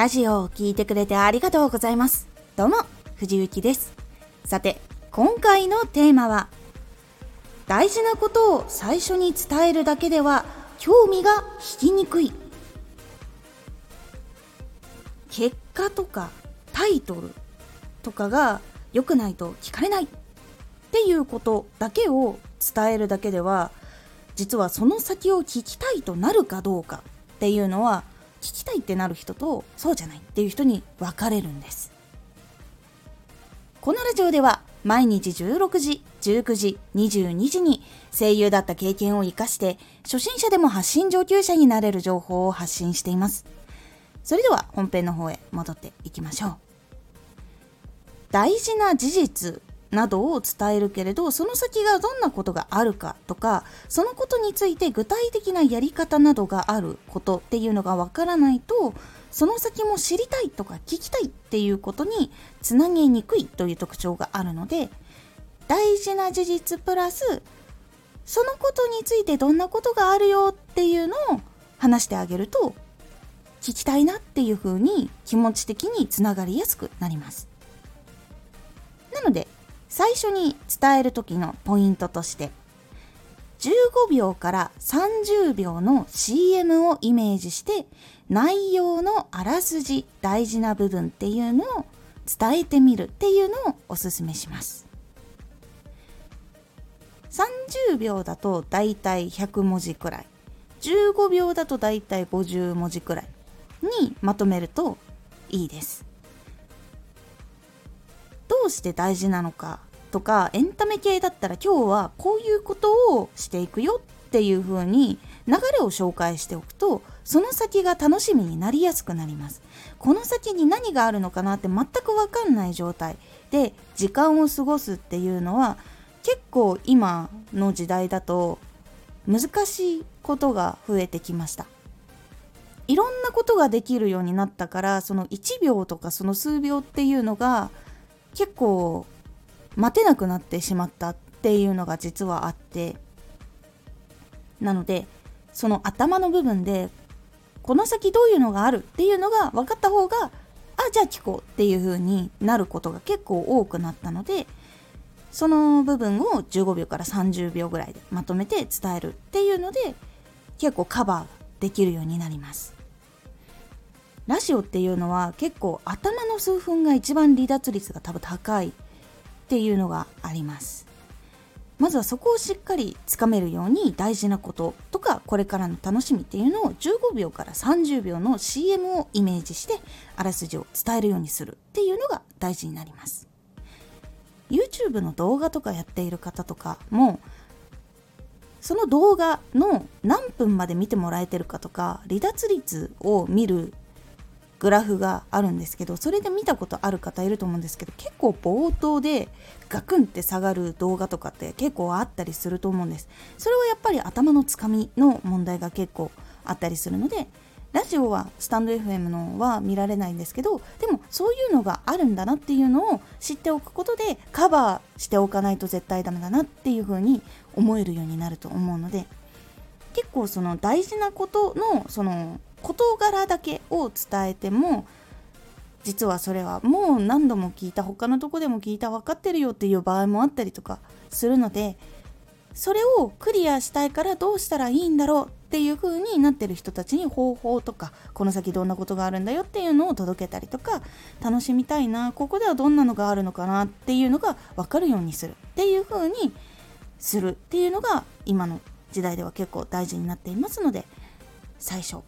ラジオを聴いてくれてありがとうございます。どうも、藤幸です。さて、今回のテーマは、大事なことを最初に伝えるだけでは興味が引きにくい。結果とかタイトルとかが良くないと聞かれないっていうことだけを伝えるだけでは実はその先を聞きたいとなるかどうかっていうのは聞きたいってなる人とそうじゃないっていう人に分かれるんです。このラジオでは毎日16時19時22時に声優だった経験を生かして初心者でも発信上級者になれる情報を発信しています。それでは本編の方へ戻っていきましょう。大事な事実などを伝えるけれどその先がどんなことがあるかとかそのことについて具体的なやり方などがあることっていうのがわからないとその先も知りたいとか聞きたいっていうことにつなげにくいという特徴があるので大事な事実プラスそのことについてどんなことがあるよっていうのを話してあげると聞きたいなっていう風に気持ち的につながりやすくなります。なので最初に伝える時のポイントとして15秒から30秒の CM をイメージして内容のあらすじ大事な部分っていうのを伝えてみるっていうのをおすすめします。30秒だとだいたい100文字くらい。15秒だとだいたい50文字くらいにまとめるといいです。どうして大事なのかとかエンタメ系だったら今日はこういうことをしていくよっていう風に流れを紹介しておくとその先が楽しみになりやすくなります。この先に何があるのかなって全く分かんない状態で時間を過ごすっていうのは結構今の時代だと難しいことが増えてきました。いろんなことができるようになったからその1秒とかその数秒っていうのが結構待てなくなってしまったっていうのが実はあってなのでその頭の部分でこの先どういうのがあるっていうのが分かった方があじゃあ聞こうっていう風になることが結構多くなったのでその部分を15秒から30秒ぐらいでまとめて伝えるっていうので結構カバーできるようになります。ラジオっていうのは結構頭の数分が一番離脱率が多分高いっていうのがあります。まずはそこをしっかりつかめるように大事なこととかこれからの楽しみっていうのを15秒から30秒の CM をイメージしてあらすじを伝えるようにするっていうのが大事になります。YouTube の動画とかやっている方とかもその動画の何分まで見てもらえてるかとか離脱率を見るグラフがあるんですけどそれで見たことある方いると思うんですけど結構冒頭でガクンって下がる動画とかって結構あったりすると思うんです。それはやっぱり頭のつかみの問題が結構あったりするのでラジオはスタンド FM のは見られないんですけどでもそういうのがあるんだなっていうのを知っておくことでカバーしておかないと絶対ダメだなっていう風に思えるようになると思うので結構その大事なことのその事柄だけを伝えても実はそれはもう何度も聞いた他のとこでも聞いた分かってるよっていう場合もあったりとかするのでそれをクリアしたいからどうしたらいいんだろうっていう風になってる人たちに方法とかこの先どんなことがあるんだよっていうのを届けたりとか楽しみたいなここではどんなのがあるのかなっていうのが分かるようにするっていう風にするっていうのが今の時代では結構大事になっていますので最初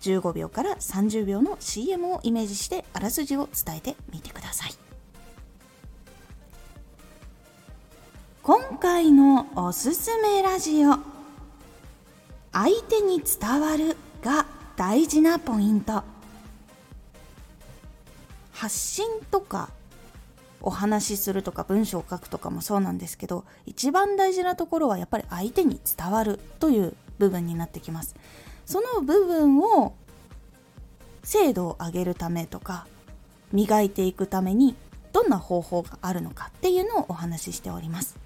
15秒から30秒の CM をイメージしてあらすじを伝えてみてください。今回のおすすめラジオ。相手に伝わるが大事なポイント。発信とかお話しするとか文章を書くとかもそうなんですけど一番大事なところはやっぱり相手に伝わるという部分になってきます。その部分を精度を上げるためとか磨いていくためにどんな方法があるのかっていうのをお話ししております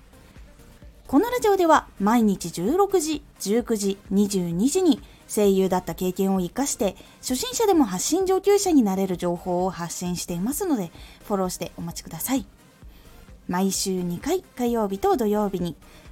このラジオでは毎日16時、19時、22時に声優だった経験を活かして初心者でも発信上級者になれる情報を発信していますのでフォローしてお待ちください。毎週2回火曜日と土曜日に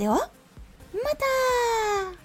では、また。